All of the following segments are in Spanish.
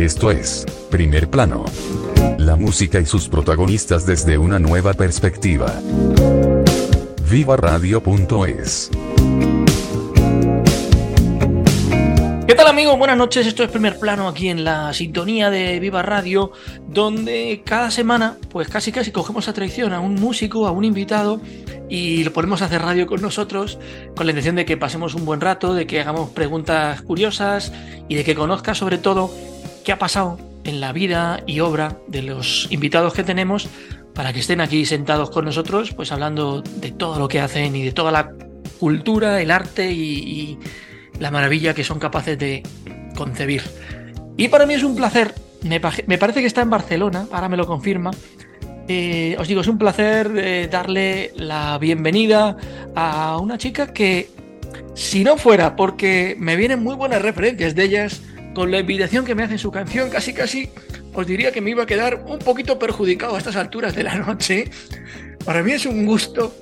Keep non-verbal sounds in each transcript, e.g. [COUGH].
Esto es, Primer Plano. La música y sus protagonistas desde una nueva perspectiva. Viva Radio.es ¿Qué tal amigos? Buenas noches, esto es Primer Plano aquí en la sintonía de Viva Radio, donde cada semana, pues casi casi cogemos a traición a un músico, a un invitado, y lo ponemos a hacer radio con nosotros, con la intención de que pasemos un buen rato, de que hagamos preguntas curiosas y de que conozca sobre todo ha pasado en la vida y obra de los invitados que tenemos para que estén aquí sentados con nosotros, pues hablando de todo lo que hacen y de toda la cultura, el arte y, la maravilla que son capaces de concebir. Y para mí es un placer, me, me parece que está en Barcelona, ahora me lo confirma. Eh, os digo, es un placer eh, darle la bienvenida a una chica que, si no fuera porque me vienen muy buenas referencias de ellas, con la invitación que me hace su canción, casi casi os diría que me iba a quedar un poquito perjudicado a estas alturas de la noche. Para mí es un gusto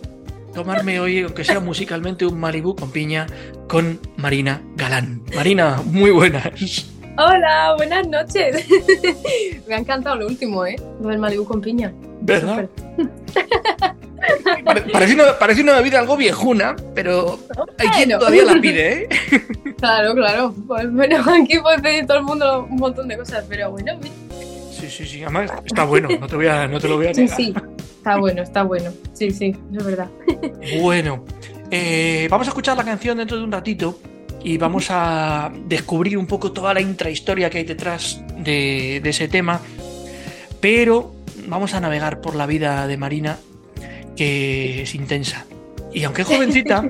tomarme hoy, aunque sea musicalmente, un Malibu con piña con Marina Galán. Marina, muy buenas. Hola, buenas noches. [LAUGHS] Me ha encantado lo último, ¿eh? Lo del Malibu con piña. ¿Verdad? [LAUGHS] Parece una, parece una, bebida algo viejuna, pero hay quien todavía la pide, ¿eh? [LAUGHS] Claro, claro. Pues bueno, aquí puede pedir todo el mundo un montón de cosas, pero bueno. Sí, sí, sí. Además, está bueno, no te, voy a, no te lo voy a negar. Sí, sí. Está bueno, está bueno. Sí, sí, es verdad. [LAUGHS] Bueno, eh, vamos a escuchar la canción dentro de un ratito y vamos a descubrir un poco toda la intrahistoria que hay detrás de, de ese tema. Pero vamos a navegar por la vida de Marina, que es intensa. Y aunque es jovencita,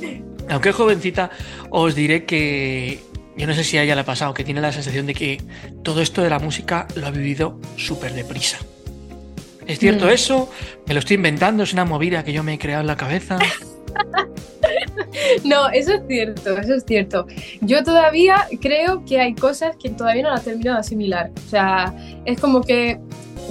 [LAUGHS] aunque es jovencita, os diré que yo no sé si a ella le ha pasado, que tiene la sensación de que todo esto de la música lo ha vivido súper deprisa. ¿Es cierto mm. eso? ¿Me lo estoy inventando? ¿Es una movida que yo me he creado en la cabeza? [LAUGHS] No, eso es cierto, eso es cierto. Yo todavía creo que hay cosas que todavía no las termino de asimilar. O sea, es como que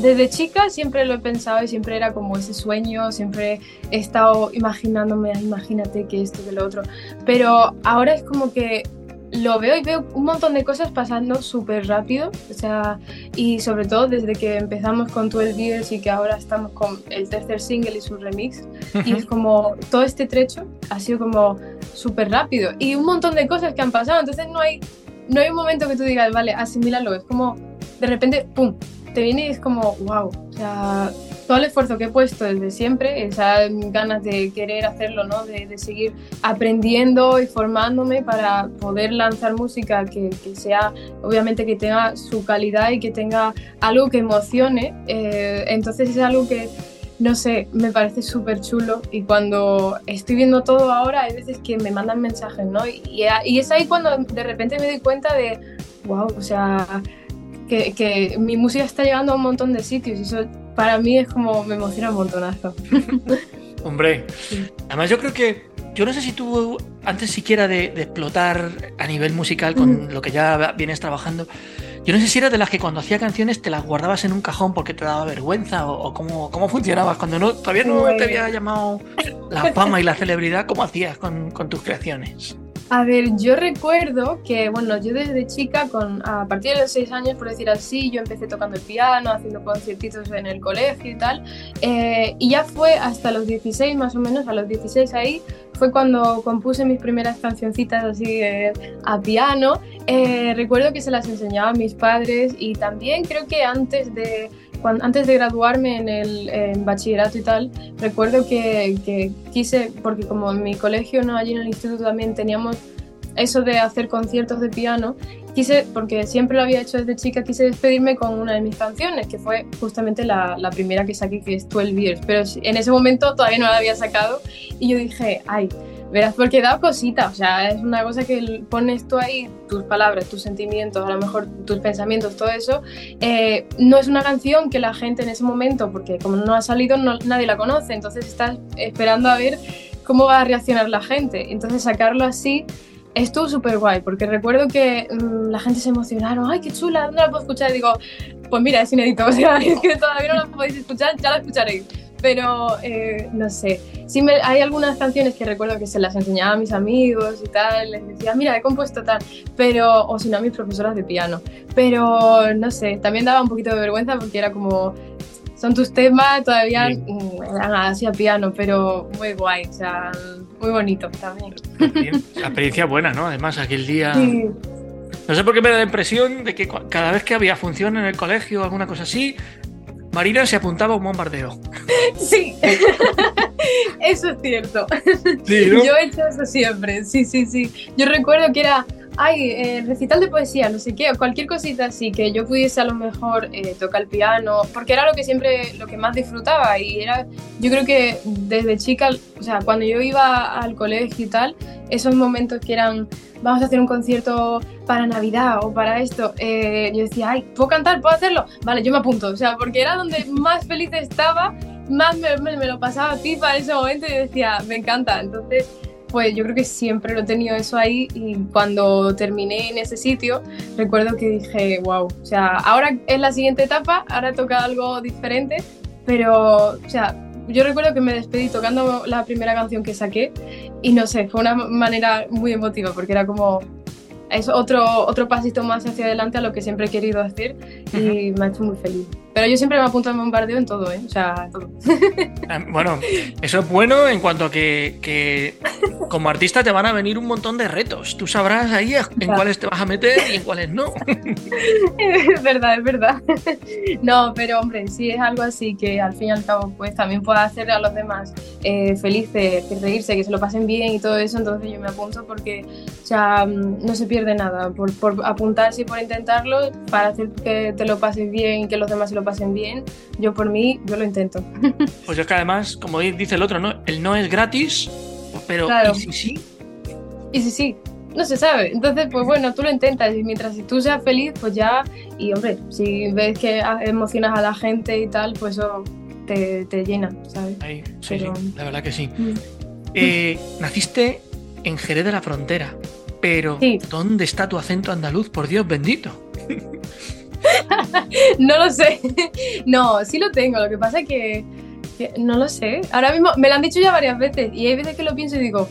desde chica siempre lo he pensado y siempre era como ese sueño, siempre he estado imaginándome, imagínate que esto, que lo otro. Pero ahora es como que lo veo y veo un montón de cosas pasando súper rápido, o sea, y sobre todo desde que empezamos con 12 Years y que ahora estamos con el tercer single y su remix, y es como todo este trecho ha sido como súper rápido y un montón de cosas que han pasado, entonces no hay, no hay un momento que tú digas, vale, asimílalo, es como de repente, ¡pum!, te viene y es como, wow, o sea, todo el esfuerzo que he puesto desde siempre, esas ganas de querer hacerlo, ¿no? De, seguir aprendiendo y formándome para poder lanzar música que, que, sea, obviamente, que tenga su calidad y que tenga algo que emocione. Eh, entonces es algo que, no sé, me parece súper chulo y cuando estoy viendo todo ahora hay veces que me mandan mensajes, ¿no? Y, y es ahí cuando de repente me doy cuenta de, wow, o sea... Que, que, mi música está llegando a un montón de sitios y eso para mí es como me emociona un montonazo. [LAUGHS] Hombre, además yo creo que, yo no sé si tú antes siquiera de, de explotar a nivel musical con mm. lo que ya vienes trabajando, yo no sé si eras de las que cuando hacía canciones te las guardabas en un cajón porque te daba vergüenza o, o cómo, cómo, funcionabas cuando no, todavía no te había llamado la fama y la celebridad, ¿cómo hacías con, con tus creaciones? A ver, yo recuerdo que, bueno, yo desde chica, a partir de los seis años, por decir así, yo empecé tocando el piano, haciendo conciertitos en el colegio y tal, eh, y ya fue hasta los 16 más o menos, a los 16 ahí, fue cuando compuse mis primeras cancioncitas así eh, a piano. Eh, recuerdo que se las enseñaba a mis padres y también creo que antes de cuando, antes de graduarme en el en bachillerato y tal, recuerdo que, que, quise, porque como en mi colegio, no allí en el instituto también teníamos eso de hacer conciertos de piano, quise, porque siempre lo había hecho desde chica, quise despedirme con una de mis canciones, que fue justamente la, la primera que saqué, que es 12 Years, pero en ese momento todavía no la había sacado y yo dije, ay, Verás, porque da cosita, o sea, es una cosa que pones tú ahí, tus palabras, tus sentimientos, a lo mejor tus pensamientos, todo eso. Eh, no es una canción que la gente en ese momento, porque como no ha salido, nadie la conoce, entonces estás esperando a ver cómo va a reaccionar la gente. Entonces sacarlo así estuvo súper guay, porque recuerdo que mmm, la gente se emocionaron, ay, qué chula, ¿dónde la puedo escuchar? Y digo, pues mira, es inédito, [LAUGHS] o sea, que todavía no la podéis escuchar, ya la escucharéis. Pero eh, no sé. Sí me, hay algunas canciones que recuerdo que se las enseñaba a mis amigos y tal, les decía, mira, he compuesto tal, pero, o si no, a mis profesoras de piano. Pero no sé, también daba un poquito de vergüenza porque era como, son tus temas, todavía mm, eran así a piano, pero muy guay, o sea, muy bonito también. La experiencia buena, ¿no? Además, aquel día... No sé por qué me da la impresión de que cada vez que había función en el colegio o alguna cosa así, Marina se apuntaba a un bombardeo. [LAUGHS] Sí, [LAUGHS] eso es cierto. Yo he hecho eso siempre, sí, sí, sí. Yo recuerdo que era, ay, eh, recital de poesía, no sé qué, o cualquier cosita así, que yo pudiese a lo mejor eh, tocar el piano, porque era lo que siempre, lo que más disfrutaba y era, yo creo que desde chica, o sea, cuando yo iba al colegio y tal, esos momentos que eran vamos a hacer un concierto para Navidad o para esto, eh, yo decía, ay, ¿puedo cantar? ¿Puedo hacerlo? Vale, yo me apunto, o sea, porque era donde más feliz estaba, más me, lo pasaba a ti para ese momento y decía, me encanta. Entonces, pues yo creo que siempre lo he tenido eso ahí y cuando terminé en ese sitio, recuerdo que dije, wow, o sea, ahora es la siguiente etapa, ahora toca algo diferente, pero, o sea, yo recuerdo que me despedí tocando la primera canción que saqué y no sé, fue una manera muy emotiva porque era como es otro, otro pasito más hacia adelante a lo que siempre he querido hacer y me ha hecho muy feliz. Pero yo siempre me apunto al bombardeo en todo, ¿eh? O sea, todo. Ah, [LAUGHS] bueno, eso es bueno en cuanto a que, como artista te van a venir un montón de retos. Tú sabrás ahí en cuáles te vas a meter y en cuáles no. Es verdad, es verdad. No, pero hombre, sí es algo así que al fin y al cabo pues también pueda hacer a los demás eh, felices, que reírse, que se lo pasen bien y todo eso, entonces yo me apunto porque o sea, mm, no se pierde nada por, por apuntarse y por intentarlo para hacer que te lo pases bien y que los demás se lo pasen bien, yo por mí, yo lo intento. [LAUGHS] Pues es que además, como dice el otro, ¿no? El no es gratis, pero ¿y si sí? ¿Y si sí? No se sabe. Entonces, pues bueno, tú lo intentas y mientras tú seas feliz, pues ya, y hombre, si ves que emocionas a la gente y tal, pues eso te, llena, ¿sabes? sí, la verdad que sí. Mm. Eh, naciste en Jerez de la Frontera, pero ¿dónde está tu acento andaluz? Por Dios bendito. [LAUGHS] [LAUGHS] no lo sé. no, sí lo tengo. Lo que pasa es que, no lo sé. Ahora mismo me lo han dicho ya varias veces y hay veces que lo pienso y digo,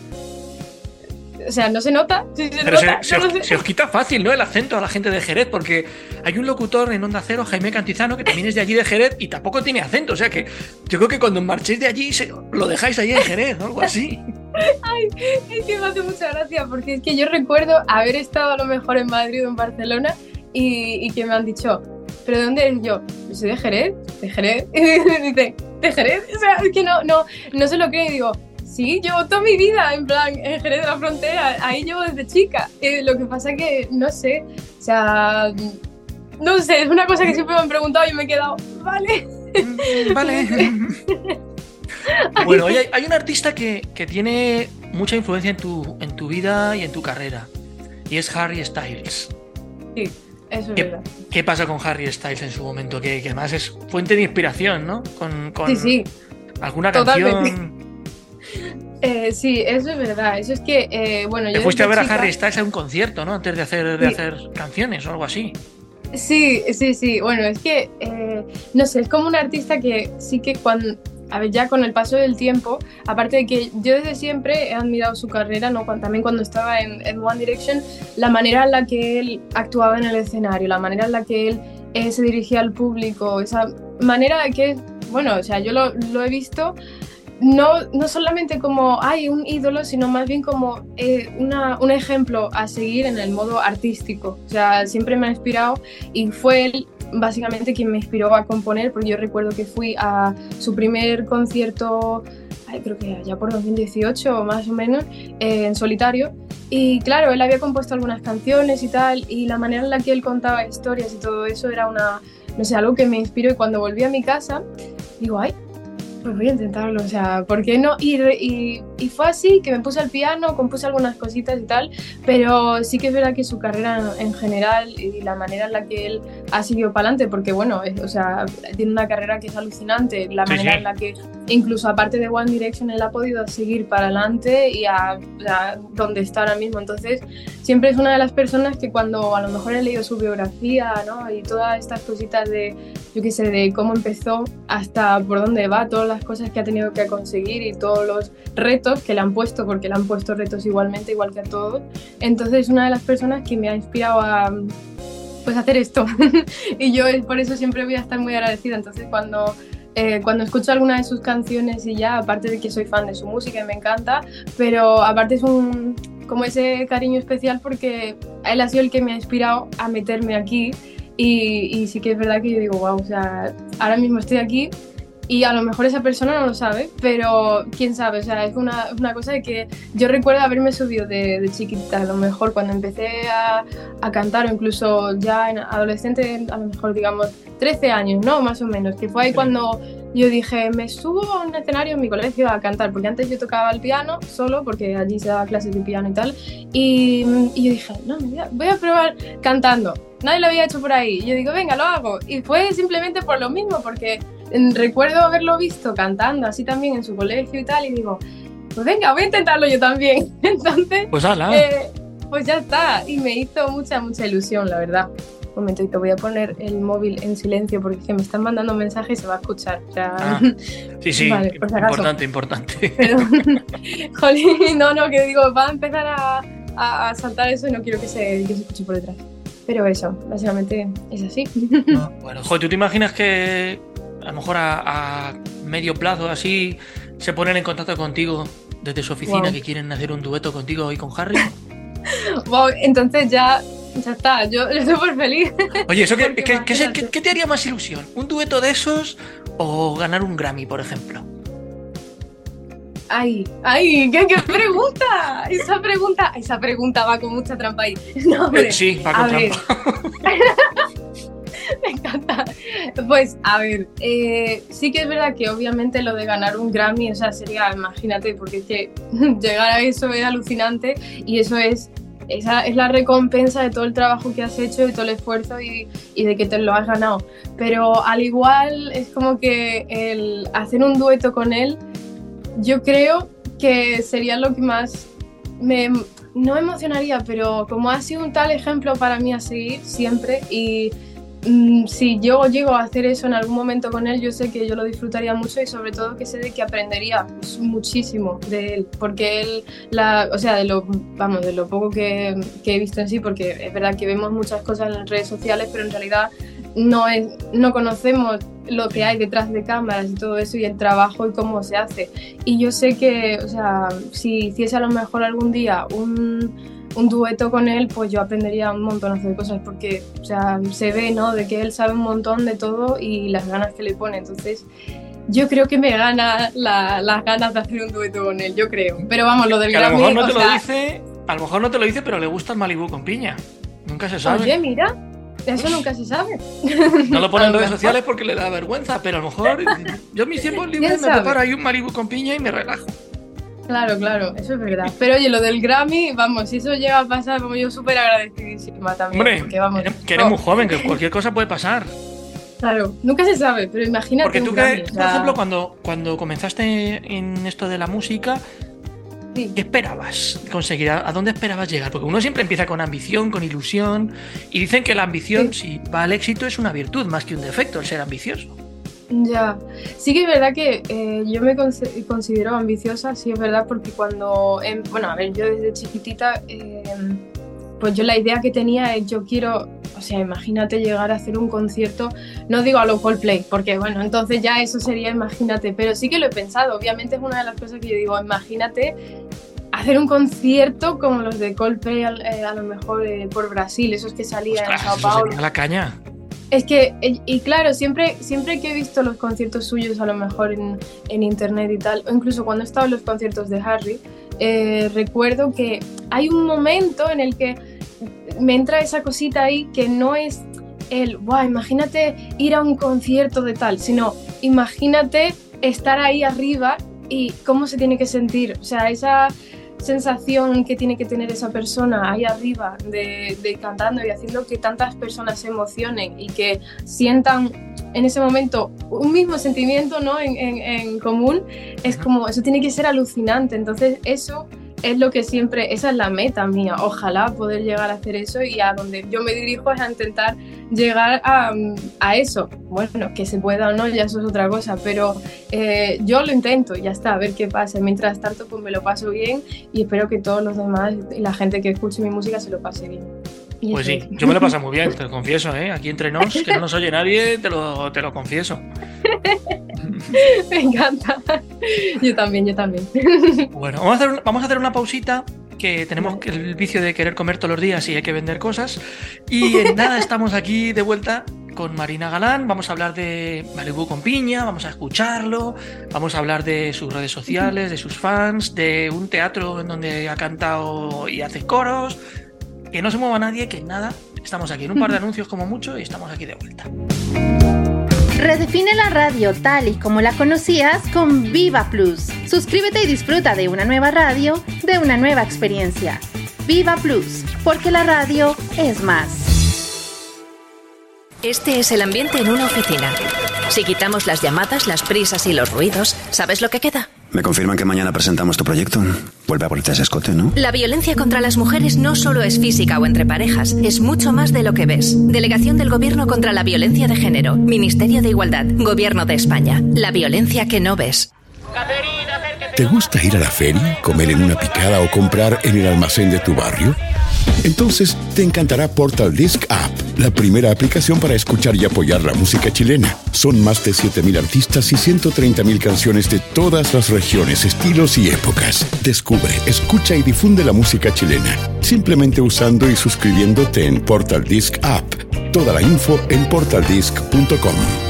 o sea, no se nota. [LAUGHS] Pero se, os, quita fácil, ¿no? El acento a la gente de Jerez, porque hay un locutor en Onda Cero, Jaime Cantizano, que también es de allí de Jerez y tampoco tiene acento. O sea que yo creo que cuando marchéis de allí lo dejáis ahí en Jerez o algo así. [LAUGHS] Ay, es que me hace mucha gracia, porque es que yo recuerdo haber estado a lo mejor en Madrid o en Barcelona y, que me han dicho, ¿pero de dónde eres yo? Yo soy de Jerez, de Jerez. [LAUGHS] Y me dicen, ¿de Jerez? O sea, es que no, no, no sé lo que y digo, sí, llevo toda mi vida en plan en Jerez de la Frontera, ahí llevo desde chica. lo que pasa que, no sé, o sea, no sé, es una cosa que siempre me han preguntado y me he quedado, vale. Mm, vale. [LAUGHS] [LAUGHS] bueno, hay, hay, un artista que, que, tiene mucha influencia en tu, en tu vida y en tu carrera, y es Harry Styles. Sí. Eso ¿Qué, ¿Qué, pasa con Harry Styles en su momento? Que, además es fuente de inspiración, ¿no? Con, sí, sí. alguna canción. [LAUGHS] Eh, sí, eso es verdad. Eso es que, eh, bueno, Te fuiste a ver a Harry Styles en un concierto, ¿no? Antes de hacer, de hacer canciones o algo así. Sí, sí, sí. Bueno, es que, eh, no sé, es como un artista que sí que cuando, a ver, ya con el paso del tiempo, aparte de que yo desde siempre he admirado su carrera, ¿no? también cuando estaba en, One Direction, la manera en la que él actuaba en el escenario, la manera en la que él eh, se dirigía al público, esa manera de que, bueno, o sea, yo lo, lo he visto no, no solamente como hay un ídolo, sino más bien como eh, una, un ejemplo a seguir en el modo artístico. O sea, siempre me ha inspirado y fue él básicamente quien me inspiró a componer, porque yo recuerdo que fui a su primer concierto, creo que ya por 2018 o más o menos, eh, en solitario. Y claro, él había compuesto algunas canciones y tal, y la manera en la que él contaba historias y todo eso era una, no sé, algo que me inspiró. Y cuando volví a mi casa, digo, ay, pues voy a intentarlo, o sea, ¿por qué no? Y, y y fue así que me puse al piano, compuse algunas cositas y tal, pero sí que es verdad que su carrera en, general y la manera en la que él ha seguido para adelante, porque bueno, o sea, tiene una carrera que es alucinante, la manera en la que incluso aparte de One Direction él ha podido seguir para adelante y a, donde está ahora mismo. Entonces, siempre es una de las personas que cuando a lo mejor he leído su biografía ¿no? y todas estas cositas de, yo qué sé, de cómo empezó hasta por dónde va, todas las cosas que ha tenido que conseguir y todos los retos que le han puesto, porque le han puesto retos igualmente, igual que a todos. Entonces, es una de las personas que me ha inspirado a pues hacer esto. [LAUGHS] Y yo por eso siempre voy a estar muy agradecida. Entonces cuando eh, cuando escucho alguna de sus canciones y ya, aparte de que soy fan de su música y me encanta, pero aparte es un como ese cariño especial porque él ha sido el que me ha inspirado a meterme aquí. Y, y sí que es verdad que yo digo, wow, o sea, ahora mismo estoy aquí y a lo mejor esa persona no lo sabe, pero quién sabe, o sea, es una, una cosa de que yo recuerdo haberme subido de, de chiquita, a lo mejor cuando empecé a, a, cantar o incluso ya en adolescente, a lo mejor digamos 13 años, ¿no? Más o menos, que fue ahí cuando yo dije, me subo a un escenario en mi colegio a cantar, porque antes yo tocaba el piano solo, porque allí se daba clases de piano y tal, y, y yo dije, no, voy a probar cantando. Nadie lo había hecho por ahí. Y yo digo, venga, lo hago. Y fue simplemente por lo mismo, porque recuerdo haberlo visto cantando así también en su colegio y tal, y digo, pues venga, voy a intentarlo yo también. [LAUGHS] Entonces, pues, eh, pues ya está, y me hizo mucha, mucha ilusión, la verdad. Un momentito, voy a poner el móvil en silencio porque que me están mandando mensajes y se va a escuchar. Ah, [LAUGHS] sí, sí, importante, importante. Pero, [LAUGHS] jolín, no, no, que digo, va a empezar a, a, saltar eso y no quiero que se, que se escuche por detrás. Pero eso, básicamente es así. bueno, joder, ¿tú te imaginas que, a lo mejor a, medio plazo así se ponen en contacto contigo desde su oficina que quieren hacer un dueto contigo y con Harry. [LAUGHS] wow, entonces ya, ya está, yo, estoy súper feliz. Oye, ¿eso [LAUGHS] qué, qué, te haría más ilusión? ¿Un dueto de esos o ganar un Grammy, por ejemplo? Ay, ay, ¿qué, pregunta? Esa pregunta, esa pregunta va con mucha trampa ahí. [LAUGHS] No, eh, sí, va con trampa. [LAUGHS] Me encanta. Pues a ver, eh, sí que es verdad que obviamente lo de ganar un Grammy, o sea, sería, imagínate, porque es que [LAUGHS] llegar a eso es alucinante y eso es esa es la recompensa de todo el trabajo que has hecho, de todo el esfuerzo y, y, de que te lo has ganado. Pero al igual es como que el hacer un dueto con él, yo creo que sería lo que más me, no emocionaría, pero como ha sido un tal ejemplo para mí a seguir siempre y Mm, si yo llego a hacer eso en algún momento con él, yo sé que yo lo disfrutaría mucho y sobre todo que sé de que aprendería muchísimo de él, porque él, la, o sea, de lo, vamos, de lo poco que, que, he visto en sí, porque es verdad que vemos muchas cosas en las redes sociales, pero en realidad no, es, no conocemos lo que hay detrás de cámaras y todo eso y el trabajo y cómo se hace. Y yo sé que, o sea, si hiciese a lo mejor algún día un un dueto con él, pues yo aprendería un montón de cosas porque, o sea, se ve, ¿no? De que él sabe un montón de todo y las ganas que le pone. Entonces, yo creo que me gana las ganas de hacer un dueto con él, yo creo. Pero vamos, lo del A lo mejor no te lo dice, a lo mejor no te lo dice, pero le gusta el Malibu con piña. Nunca se sabe. Oye, mira, eso nunca se sabe. [LAUGHS] No lo pone en redes sociales porque le da vergüenza, pero a lo mejor [LAUGHS] yo en mis tiempos libres me preparo ahí un Malibu con piña y me relajo. Claro, claro, eso es verdad. Pero oye, lo del Grammy, vamos, si eso llega a pasar, como yo súper agradecidísima también. Hombre, porque, vamos, que eres muy joven, que cualquier cosa puede pasar. Claro, nunca se sabe, pero imagínate. Porque tú, Grammy, por ejemplo, cuando, cuando comenzaste en esto de la música, ¿qué esperabas conseguir? ¿A dónde esperabas llegar? Porque uno siempre empieza con ambición, con ilusión, y dicen que la ambición, si va al éxito, es una virtud más que un defecto, el ser ambicioso. Ya, sí que es verdad que eh, yo me considero ambiciosa, sí es verdad, porque cuando, em, bueno, a ver, yo desde chiquitita, em, pues yo la idea que tenía es yo quiero, o sea, imagínate llegar a hacer un concierto, no digo a lo Coldplay, porque bueno, entonces ya eso sería, imagínate, pero sí que lo he pensado, obviamente es una de las cosas que yo digo, imagínate hacer un concierto como los de Coldplay a, eh, lo mejor eh, por Brasil, esos que salían en Sao Paulo. la caña. Es que, y claro, siempre, siempre que he visto los conciertos suyos, a lo mejor en, en internet y tal, o incluso cuando he estado en los conciertos de Harry, eh, recuerdo que hay un momento en el que me entra esa cosita ahí que no es el, wow, imagínate ir a un concierto de tal, sino imagínate estar ahí arriba y cómo se tiene que sentir. O sea, esa sensación que tiene que tener esa persona ahí arriba de, cantando y haciendo que tantas personas se emocionen y que sientan en ese momento un mismo sentimiento ¿no? en, en común, es como, eso tiene que ser alucinante. Entonces eso es lo que siempre, esa es la meta mía, ojalá poder llegar a hacer eso y a donde yo me dirijo es a intentar llegar a, a eso. Bueno, que se pueda o no, ya eso es otra cosa, pero eh, yo lo intento ya está, a ver qué pasa. Mientras tanto, pues me lo paso bien y espero que todos los demás y la gente que escuche mi música se lo pase bien. Pues sí, yo me lo paso muy bien, [LAUGHS] te lo confieso, ¿eh? Aquí entre nos, que no nos oye nadie, te lo, te lo confieso. [LAUGHS] Me encanta. Yo también, yo también. [LAUGHS] Bueno, vamos a hacer, vamos a hacer una pausita que tenemos el vicio de querer comer todos los días y hay que vender cosas. Y en nada estamos aquí de vuelta con Marina Galán. Vamos a hablar de Malibu con piña, vamos a escucharlo, vamos a hablar de sus redes sociales, de sus fans, de un teatro en donde ha cantado y hace coros. Que no se mueva nadie, que nada. Estamos aquí en un par de [LAUGHS] anuncios como mucho y estamos aquí de vuelta. Redefine la radio tal y como la conocías con Viva Plus. Suscríbete y disfruta de una nueva radio, de una nueva experiencia. Viva Plus, porque la radio es más. Este es el ambiente en una oficina. Si quitamos las llamadas, las prisas y los ruidos, ¿sabes lo que queda? Me confirman que mañana presentamos tu proyecto. Vuelve a ponerte ese escote, ¿no? La violencia contra las mujeres no solo es física o entre parejas, es mucho más de lo que ves. Delegación del Gobierno contra la Violencia de Género, Ministerio de Igualdad, Gobierno de España. La violencia que no ves. ¿Te gusta ir a la feria, comer en una picada o comprar en el almacén de tu barrio? Entonces te encantará Portal Disc App, la primera aplicación para escuchar y apoyar la música chilena. Son más de 7.000 artistas y 130.000 canciones de todas las regiones, estilos y épocas. Descubre, escucha y difunde la música chilena, simplemente usando y suscribiéndote en Portal Disc App. Toda la info en portaldisc.com.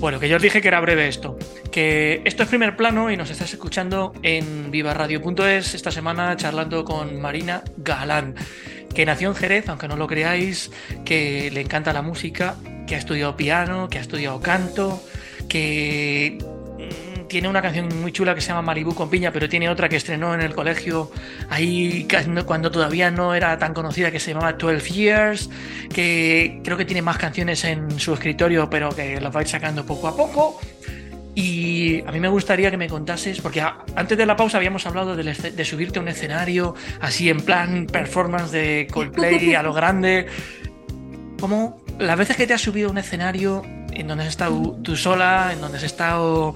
Bueno, que yo os dije que era breve esto. Que esto es primer plano y nos estás escuchando en vivaradio.es esta semana charlando con Marina Galán, que nació en Jerez, aunque no lo creáis, que le encanta la música, que ha estudiado piano, que ha estudiado canto, que tiene una canción muy chula que se llama Malibu con piña, pero tiene otra que estrenó en el colegio ahí cuando todavía no era tan conocida que se llamaba 12 Years, que creo que tiene más canciones en su escritorio, pero que las va a ir sacando poco a poco. Y a mí me gustaría que me contases, porque antes de la pausa habíamos hablado de, subirte a un escenario así en plan performance de Coldplay a lo grande. ¿Cómo las veces que te has subido a un escenario en donde has estado tú sola, en donde has estado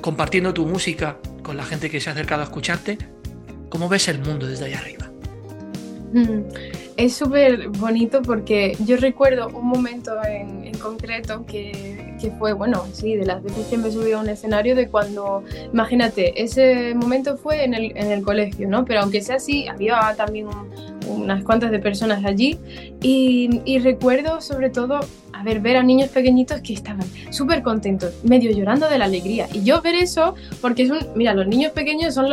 compartiendo tu música con la gente que se ha acercado a escucharte, ¿cómo ves el mundo desde ahí arriba? Mm, es súper bonito porque yo recuerdo un momento en, concreto que, que, fue, bueno, sí, de las veces que me subí a un escenario, de cuando, imagínate, ese momento fue en el, en el colegio, ¿no? Pero aunque sea así, había también unas cuantas de personas allí y, y recuerdo sobre todo a ver, ver a niños pequeñitos que estaban súper contentos, medio llorando de la alegría. Y yo ver eso, porque es un. Mira, los niños pequeños son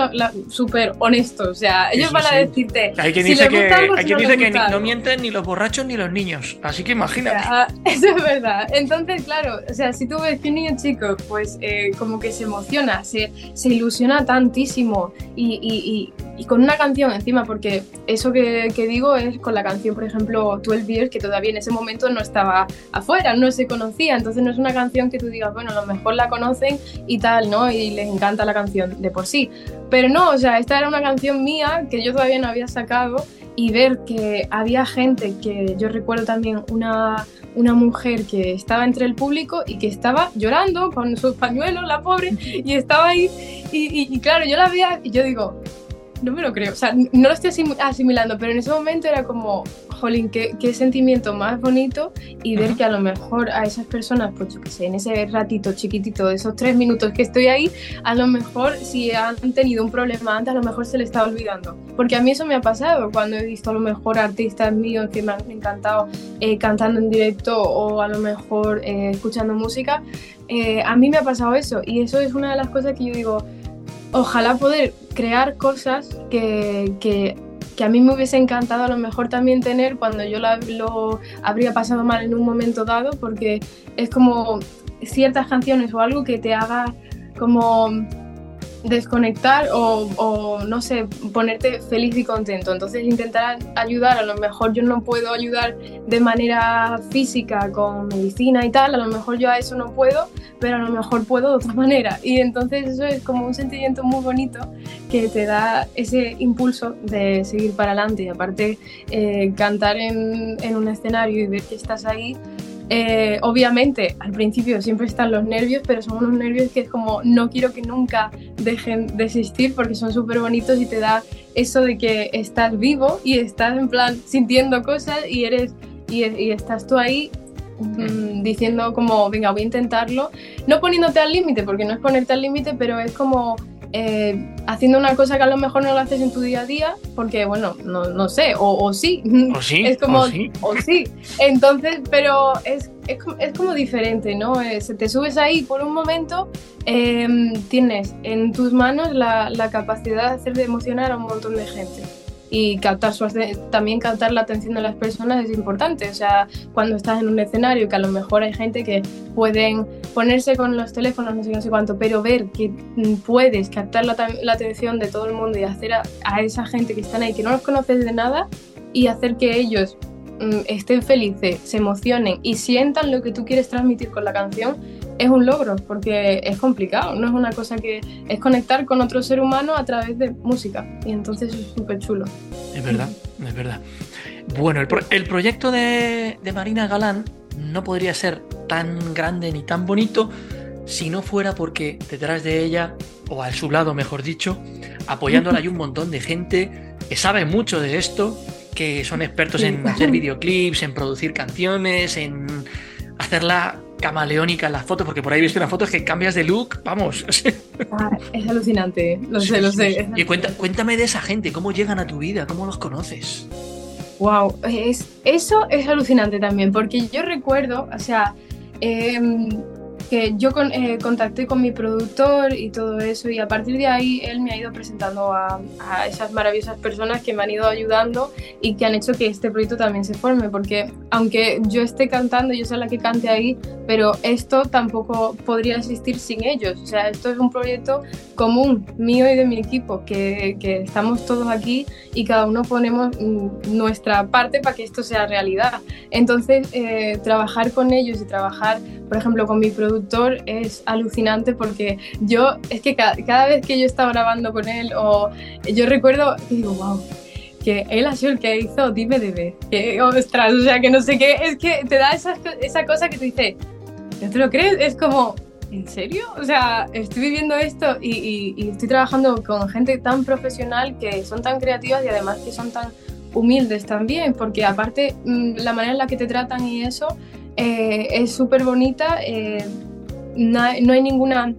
súper honestos. O sea, ellos van a decirte. Hay quien dice, que, hay quien dice que no mienten ni los borrachos ni los niños. Así que imagínate. [LAUGHS] eso es verdad. Entonces, claro, o sea, si tú ves que un niño chico, pues eh, como que se emociona, se, se ilusiona tantísimo y, y, y, con una canción encima, porque eso que, que digo es con la canción, por ejemplo, 12 Years, que todavía en ese momento no estaba afuera, no se conocía, entonces no es una canción que tú digas, bueno, a lo mejor la conocen y tal, ¿no? Y les encanta la canción de por sí. Pero no, o sea, esta era una canción mía que yo todavía no había sacado y ver que había gente que yo recuerdo también una, una mujer que estaba entre el público y que estaba llorando con sus pañuelos, la pobre, y estaba ahí y, y claro, yo la veía y yo digo, no me lo creo, o sea, no lo estoy asimilando, pero en ese momento era como, jolín, qué, qué sentimiento más bonito y ver que a lo mejor a esas personas, pues yo qué sé, en ese ratito chiquitito, de esos tres minutos que estoy ahí, a lo mejor si han tenido un problema antes, a lo mejor se les está olvidando. Porque a mí eso me ha pasado cuando he visto a lo mejor artistas míos que me han encantado eh, cantando en directo o a lo mejor eh, escuchando música. Eh, a mí me ha pasado eso y eso es una de las cosas que yo digo, ojalá poder crear cosas que, que, que, a mí me hubiese encantado a lo mejor también tener cuando yo lo habría pasado mal en un momento dado, porque es como ciertas canciones o algo que te haga como desconectar o, no sé, ponerte feliz y contento. Entonces intentar ayudar, a lo mejor yo no puedo ayudar de manera física con medicina y tal, a lo mejor yo a eso no puedo, pero a lo mejor puedo de otra [LAUGHS] manera. Y entonces eso es como un sentimiento muy bonito que te da ese impulso de seguir para adelante. Y aparte, eh, cantar en, en un escenario y ver que estás ahí eh, obviamente, al principio siempre están los nervios, pero son unos nervios que es como no quiero que nunca dejen de existir porque son súper bonitos y te da eso de que estás vivo y estás en plan sintiendo cosas y eres y, estás tú ahí mm, diciendo como venga voy a intentarlo, no poniéndote al límite porque no es ponerte al límite, pero es como eh, haciendo una cosa que a lo mejor no lo haces en tu día a día, porque bueno, no, no sé, o, sí. O sí. [LAUGHS] Es como, o sí. Entonces, pero es, es, es como diferente, ¿no? Eh, te subes ahí por un momento, em, tienes en tus manos la, la capacidad de hacer de emocionar a un montón de gente y captar su, también captar la atención de las personas es importante. O sea, cuando estás en un escenario, que a lo mejor hay gente que pueden ponerse con los teléfonos, no sé, no sé cuánto, pero ver que puedes captar la, la atención de todo el mundo y hacer a, a, esa gente que están ahí, que no los conoces de nada, y hacer que ellos mm, estén felices, se emocionen y sientan lo que tú quieres transmitir con la canción, es un logro, porque es complicado, no es una cosa que es conectar con otro ser humano a través de música, y entonces es súper chulo. Es verdad, es verdad. Bueno, el, proyecto de, Marina Galán no podría ser tan grande ni tan bonito si no fuera porque detrás de ella, o a su lado mejor dicho, apoyándola hay un montón de gente que sabe mucho de esto, que son expertos en hacer videoclips, en producir canciones, en hacerla camaleónica en las fotos, porque por ahí he visto unas fotos que cambias de look, vamos. [LAUGHS] Ah, es alucinante, lo sé, lo sé. Y cuéntame de esa gente, cómo llegan a tu vida, cómo los conoces. Wow, es, eso es alucinante también, porque yo recuerdo, o sea, eh, que yo eh, contacté con mi productor y todo eso y a partir de ahí él me ha ido presentando a, esas maravillosas personas que me han ido ayudando y que han hecho que este proyecto también se forme porque aunque yo esté cantando, yo soy la que cante ahí, pero esto tampoco podría existir sin ellos. O sea, esto es un proyecto común mío y de mi equipo, que, que estamos todos aquí y cada uno ponemos mm, nuestra parte para que esto sea realidad. Entonces, eh, trabajar con ellos y trabajar, por ejemplo, con mi productor, es alucinante porque yo, es que cada, vez que yo estaba grabando con él, o yo recuerdo, digo, wow, que él ha sido el que hizo Dime de que ostras, o sea, que no sé qué, es que te da esa, esa cosa que tú dices, ¿no te lo crees? Es como, ¿en serio? O sea, estoy viviendo esto y, y, estoy trabajando con gente tan profesional que son tan creativas y además que son tan humildes también, porque aparte mm, la manera en la que te tratan y eso eh, es súper bonita, eh, no, hay ninguna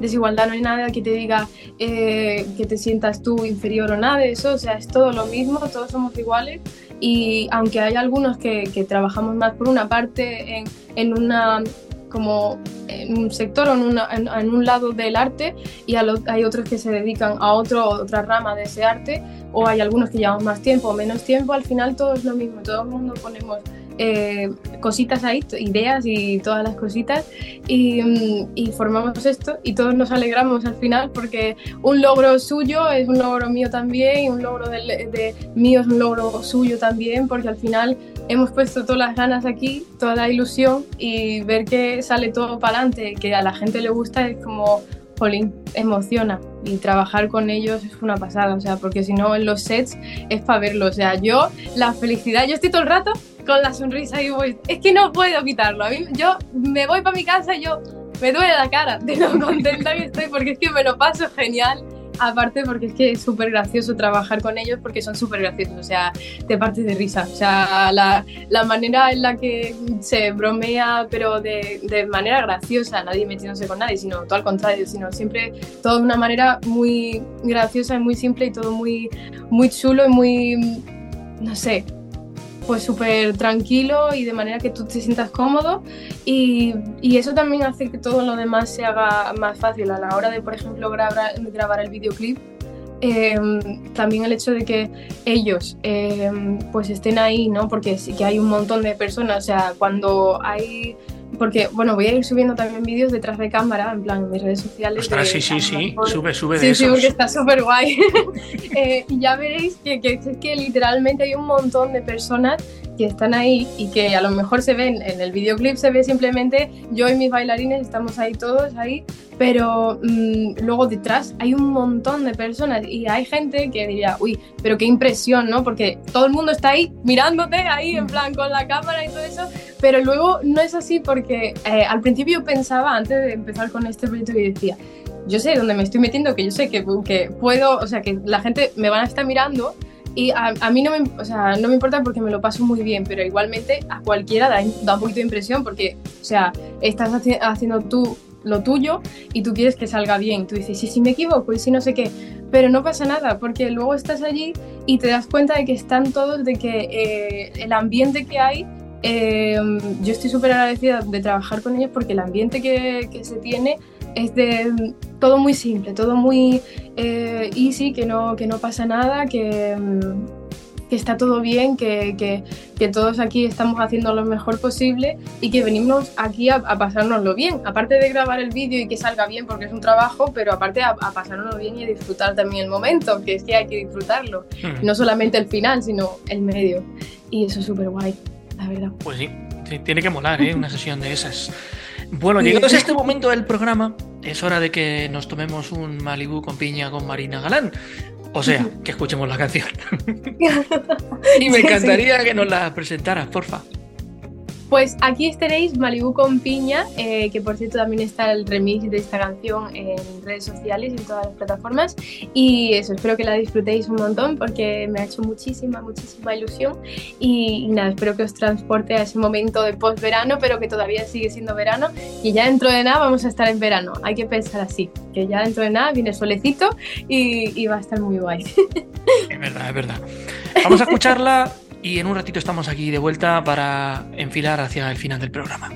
desigualdad, no hay nada que te diga eh, que te sientas tú inferior o nada de eso, o sea, es todo lo mismo, todos somos iguales. Y aunque hay algunos que, trabajamos más por una parte en, en una como en un sector o en, en, un lado del arte y hay otros que se dedican a otro, otra rama de ese arte o hay algunos que llevamos más tiempo o menos tiempo, al final todo es lo mismo, todo el mundo ponemos eh, cositas ahí, ideas y todas las cositas. Mm, y, formamos esto y todos nos alegramos al final porque un logro suyo es un logro mío también y un logro de, mío es un logro suyo también porque al final hemos puesto todas las ganas aquí, toda la ilusión y ver que sale todo para adelante, que a la gente le gusta es como, jolín, emociona y trabajar con ellos es una pasada, o sea, porque si no en los sets es para verlo, o sea, yo la felicidad, yo estoy todo el rato con la sonrisa y voy, es que no puedo quitarlo. A mí, yo me voy para mi casa y yo me duele la cara de lo [LAUGHS] contenta que estoy porque es que me lo paso genial. Aparte porque es que es súper gracioso trabajar con ellos porque son súper graciosos, o sea, te partes de risa. O sea, la, la manera en la que se bromea, pero de, de, manera graciosa, nadie metiéndose con nadie, sino todo al contrario, sino siempre todo de una manera muy graciosa y muy simple y todo muy, muy chulo y muy, no sé, pues súper tranquilo y de manera que tú te sientas cómodo y, y, eso también hace que todo lo demás se haga más fácil a la hora de, por ejemplo, grabar, grabar el videoclip. Em, también el hecho de que ellos em, pues estén ahí, ¿no? Porque sí que hay un montón de personas, o sea, cuando hay porque, bueno, voy a ir subiendo también vídeos detrás de cámara, en plan, en mis redes sociales. Ostras, sí, sí, sí, sube, sube de Sí, sí, porque está súper guay. [LAUGHS] Eh, y ya veréis que, que, que literalmente hay un montón de personas que están ahí y que a lo mejor se ven en el videoclip, se ve simplemente yo y mis bailarines, estamos ahí todos ahí, pero mmm, luego detrás hay un montón de personas y hay gente que diría, uy, pero qué impresión, ¿no? Porque todo el mundo está ahí mirándote ahí en plan con la cámara y todo eso, pero luego no es así porque eh, al principio pensaba, antes de empezar con este proyecto, que decía, yo sé dónde me estoy metiendo, que yo sé que, que puedo, o sea, que la gente me van a estar mirando, y a, mí no me, o sea, no me importa porque me lo paso muy bien, pero igualmente a cualquiera da, un poquito de impresión porque, o sea, estás haci haciendo tú lo tuyo y tú quieres que salga bien. Tú dices, sí, sí me equivoco y si no sé qué, pero no pasa nada porque luego estás allí y te das cuenta de que están todos, de que eh, el ambiente que hay eh, yo estoy súper agradecida de trabajar con ellos porque el ambiente que, se tiene es de todo muy simple, todo muy eh, easy, que no, que no pasa nada, que, que está todo bien, que, que, que, todos aquí estamos haciendo lo mejor posible y que venimos aquí a, a pasárnoslo bien. Aparte de grabar el vídeo y que salga bien porque es un trabajo, pero aparte a, a pasárnoslo bien y a disfrutar también el momento, que es que hay que disfrutarlo. Hmm. No solamente el final, sino el medio. Y eso es súper guay, la verdad. Pues sí, sí, tiene que molar, ¿eh? Una sesión de esas. Bueno, llegados a este momento del programa, es hora de que nos tomemos un Malibu con piña con Marina Galán. O sea, que escuchemos la canción. [LAUGHS] y me encantaría que nos la presentaras, porfa. Pues aquí estaréis Malibu con piña, eh, que por cierto también está el remix de esta canción en redes sociales y en todas las plataformas. Y eso, espero que la disfrutéis un montón porque me ha hecho muchísima, muchísima ilusión. Y, y nada, espero que os transporte a ese momento de post-verano, pero que todavía sigue siendo verano. Y ya dentro de nada vamos a estar en verano. Hay que pensar así, que ya dentro de nada viene solecito y, y va a estar muy guay. [LAUGHS] Es verdad, es verdad. Vamos a escucharla y en un ratito estamos aquí de vuelta para enfilar hacia el final del programa.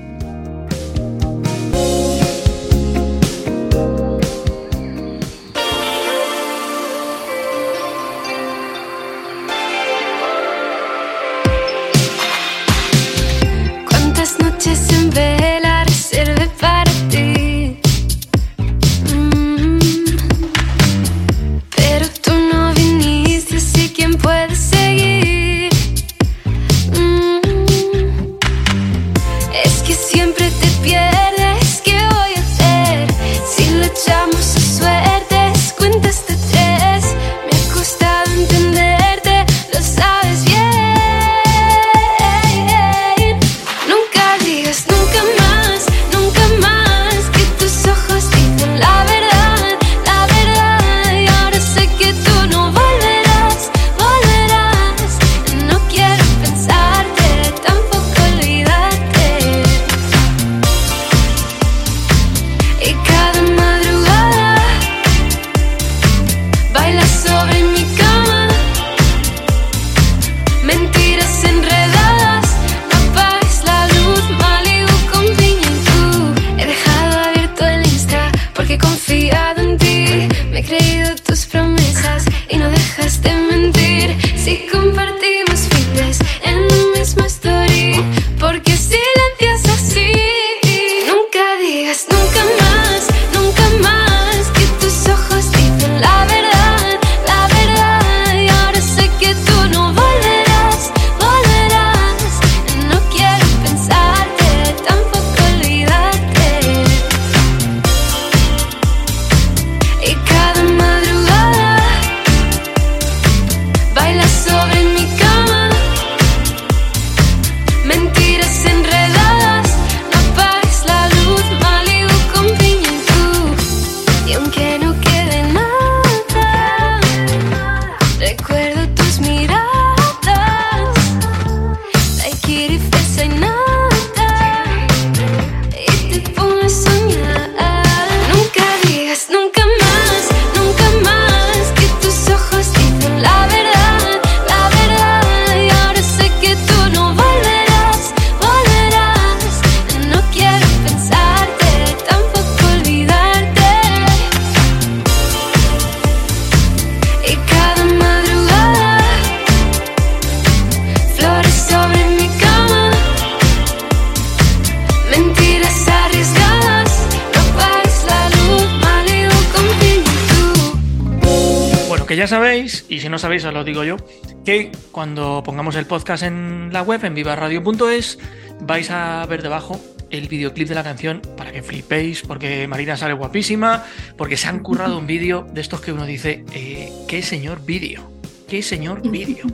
Sabéis os lo digo yo, que cuando pongamos el podcast en la web, en vivaradio.es, vais a ver debajo el videoclip de la canción para que flipéis, porque Marina sale guapísima, porque se han currado un vídeo de estos que uno dice, eh, qué señor vídeo, qué señor vídeo.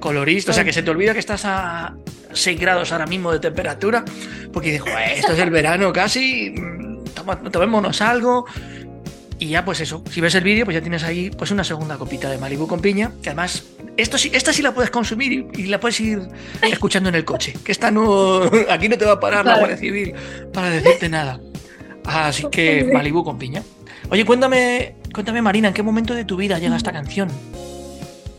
Colorista, o sea que se te olvida que estás a 6 grados ahora mismo de temperatura, porque dices, "Joder, esto es el verano casi, mm, tomémonos algo. Y ya pues eso, si ves el vídeo, pues ya tienes ahí pues una segunda copita de Malibu con piña, que además esto sí, esta sí la puedes consumir y, y la puedes ir escuchando en el coche, que esta no, [LAUGHS] aquí no te va a parar la. Guardia Civil para decirte nada. Así que [LAUGHS] Malibu con piña. Oye, cuéntame, cuéntame Marina, ¿en qué momento de tu vida llega esta canción?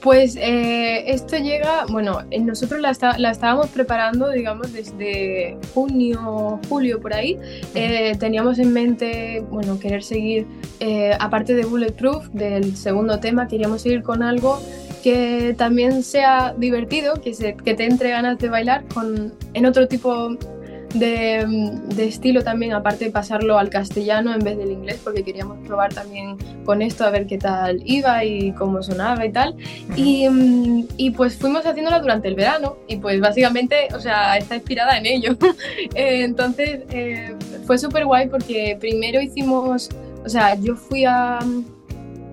Pues eh, esto llega, bueno, eh, nosotros la, está- la estábamos preparando, digamos, desde junio, julio por ahí. Eh, teníamos en mente, bueno, querer seguir, eh, aparte de Bulletproof, del segundo tema, queríamos seguir con algo que también sea divertido, que, se, que te entre ganas de bailar con, en otro tipo de, de estilo también, aparte de pasarlo al castellano en vez del inglés, porque queríamos probar también con esto a ver qué tal iba y cómo sonaba y tal. Y, mm, y pues fuimos haciéndola durante el verano y pues básicamente, o sea, está inspirada en ello. [LAUGHS] Eh, Entonces eh, fue súper guay porque primero hicimos, o sea, yo fui a,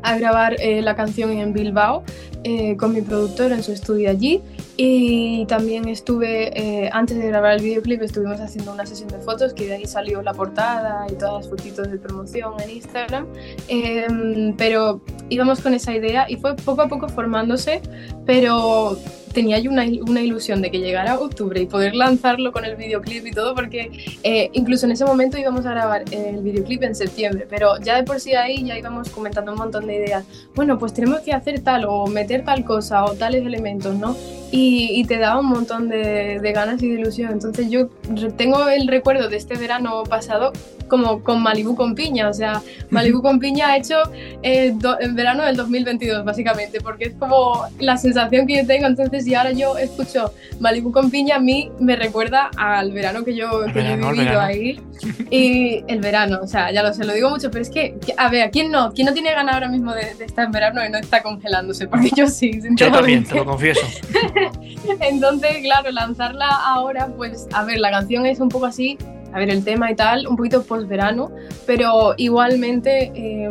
a grabar eh, la canción en Bilbao eh, con mi productor en su estudio allí y también estuve, eh, antes de grabar el videoclip, estuvimos haciendo una sesión de fotos que de ahí salió la portada y todas las fotitos de promoción en Instagram. Em, pero íbamos con esa idea y fue poco a poco formándose, pero tenía yo una, una ilusión de que llegara octubre y poder lanzarlo con el videoclip y todo, porque eh, incluso en ese momento íbamos a grabar el videoclip en septiembre, pero ya de por sí ahí ya íbamos comentando un montón de ideas. Bueno, pues tenemos que hacer tal o meter tal cosa o tales elementos, ¿no? Y, y te daba un montón de, de ganas y de ilusión. Entonces yo tengo el recuerdo de este verano pasado como con Malibu con piña, o sea, Malibu con piña ha hecho eh, do- en verano del 2022 básicamente, porque es como la sensación que yo tengo, entonces si ahora yo escucho Malibu con piña, a mí me recuerda al verano que yo, que yo he verano, vivido verano. ahí [LAUGHS] y el verano, o sea, ya lo sé, lo digo mucho, pero es que, a ver, ¿quién no? ¿Quién no tiene ganas ahora mismo de, de estar en verano y no está congelándose? Porque yo sí, Yo también, sinceramente. te lo confieso. [LAUGHS] Entonces, claro, lanzarla ahora, pues, a ver, la canción es un poco así, a ver, el tema y tal, un poquito post-verano, pero igualmente eh,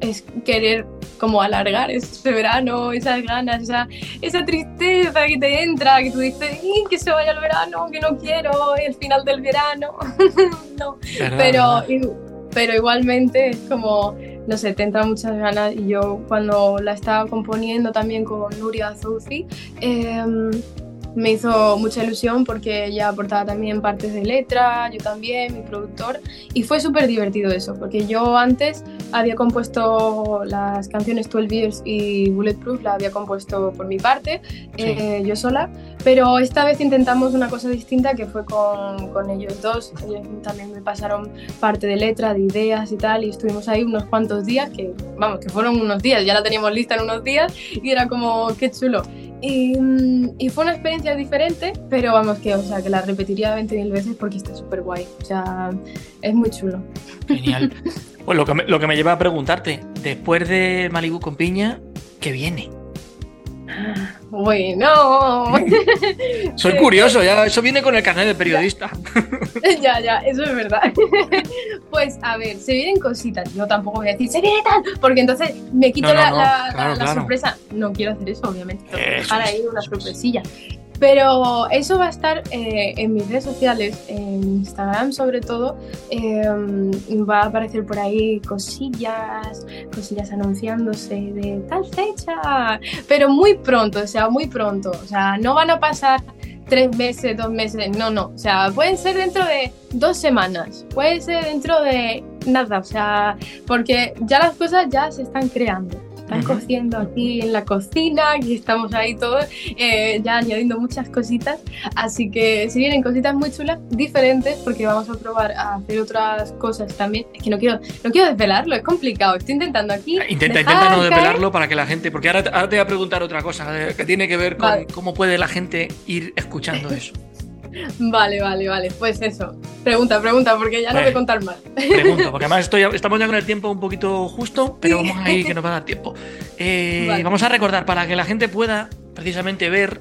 es querer como alargar ese verano, esas ganas, esa, esa tristeza que te entra, que tú dices, "Ih, que se vaya el verano, que no quiero, el final del verano, [LAUGHS] no. ¿Verdad, Pero, pero igualmente es como, no sé, te entran muchas ganas y yo cuando la estaba componiendo también con Nuria Azouzi, em, me hizo mucha ilusión porque ella aportaba también partes de letra, yo también, mi productor, y fue súper divertido eso, porque yo antes había compuesto las canciones 12 Years y Bulletproof, la había compuesto por mi parte, eh, yo sola, pero esta vez intentamos una cosa distinta que fue con, con ellos dos, ellos también me pasaron parte de letra, de ideas y tal, y estuvimos ahí unos cuantos días, que vamos, que fueron unos días, ya la teníamos lista en unos días, y era como, qué chulo. Y, mm, y fue una experiencia diferente, pero vamos, que, o sea, que la repetiría 20.000 veces porque está súper guay. O sea, es muy chulo. Genial. [LAUGHS] Pues lo que, me, lo que me lleva a preguntarte, después de Malibu con piña, ¿qué viene? Bueno, [LAUGHS] Soy curioso, ya eso viene con el carnet de periodista. ya, ya, eso es verdad. [LAUGHS] pues a ver, se vienen cositas. Yo tampoco voy a decir, se viene tal, porque entonces me quito No, no, la, no, la- claro, la- la claro. sorpresa. No quiero hacer eso, obviamente. Eso dejar es, ahí una sorpresilla. Pero eso va a estar eh, en mis redes sociales, en Instagram sobre todo. eh, va a aparecer por ahí cosillas, cosillas anunciándose de tal fecha. Pero muy pronto, o sea, muy pronto. O sea, no van a pasar tres meses, dos meses, no, no. O sea, pueden ser dentro de dos semanas, puede ser dentro de nada, o sea, porque ya las cosas ya se están creando. Están Ujú. cociendo aquí en la cocina, aquí estamos ahí todos, eh, ya añadiendo muchas cositas. Así que si vienen cositas muy chulas, diferentes, porque vamos a probar a hacer otras cosas también. Es que no quiero, no quiero desvelarlo, es complicado. Estoy intentando aquí. Intenta, dejar intenta no caer- desvelarlo para que la gente. Porque ahora, ahora te voy a preguntar otra cosa eh, que tiene que ver con Vale. cómo puede la gente ir escuchando [LAUGHS] eso. [LAUGHS] Vale, vale, vale. Pues eso. Pregunta, pregunta, porque ya no voy a contar más. Pregunto, porque además [LAUGHS] estoy, estamos ya con el tiempo un poquito justo, pero Sí. vamos ahí que nos va a dar tiempo. Eh, Vale. Vamos a recordar para que la gente pueda precisamente ver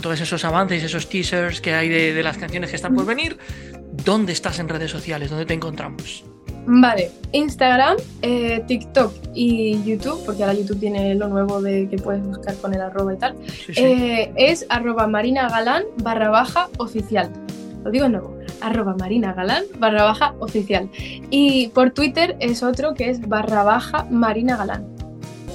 todos esos avances, esos teasers que hay de, de las canciones que están por venir. ¿Dónde estás en redes sociales? ¿Dónde te encontramos? Vale, Instagram, eh, TikTok y YouTube, porque ahora YouTube tiene lo nuevo de que puedes buscar con el arroba y tal, Sí, sí. eh, es arroba marinagalán barra baja oficial. Lo digo de nuevo, arroba marinagalán barra baja oficial. Y por Twitter es otro que es barra baja marinagalán.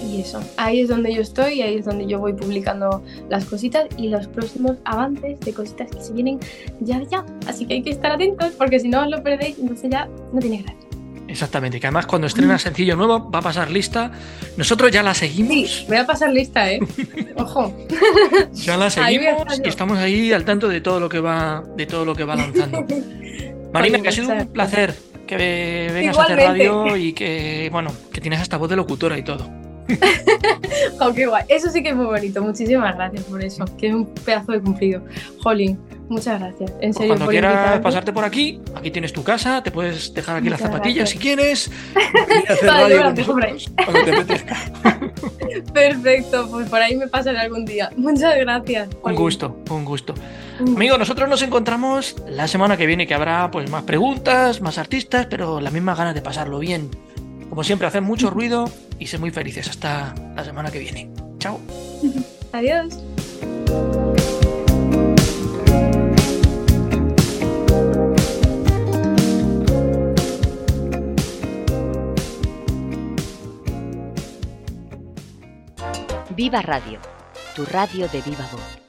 Y eso, ahí es donde yo estoy y ahí es donde yo voy publicando las cositas y los próximos avances de cositas que se vienen ya ya. Así que hay que estar atentos porque si no os lo perdéis, entonces ya no tiene gracia. Exactamente, que además cuando estrena sencillo nuevo va a pasar lista. Nosotros ya la seguimos, Sí, voy a pasar lista, ¿eh? [LAUGHS] Ojo. ya la seguimos y estamos ahí al tanto de todo lo que va, de todo lo que va lanzando. [LAUGHS] Marina, que ha sido un placer que vengas a hacer radio y que, bueno, que tienes hasta voz de locutora y todo. [LAUGHS] Oh, qué guay. Eso sí que es muy bonito. Muchísimas gracias por eso. Que es un pedazo de cumplido. Jolín, muchas gracias. En Pues serio, cuando por quieras invitarme. pasarte por aquí, aquí tienes tu casa, te puedes dejar aquí las Muchas zapatillas gracias. si quieres. [LAUGHS] las cuando. [LAUGHS] Perfecto, pues por ahí me pasaré algún día. Muchas gracias. Un Jolín. gusto, un gusto. Amigos, nosotros nos encontramos la semana que viene, que habrá pues más preguntas, más artistas, pero las mismas ganas de pasarlo bien. Como siempre, hacen mucho ruido y ser muy felices. Hasta la semana que viene. Chao. [LAUGHS] Adiós. Viva Radio, tu radio de viva voz.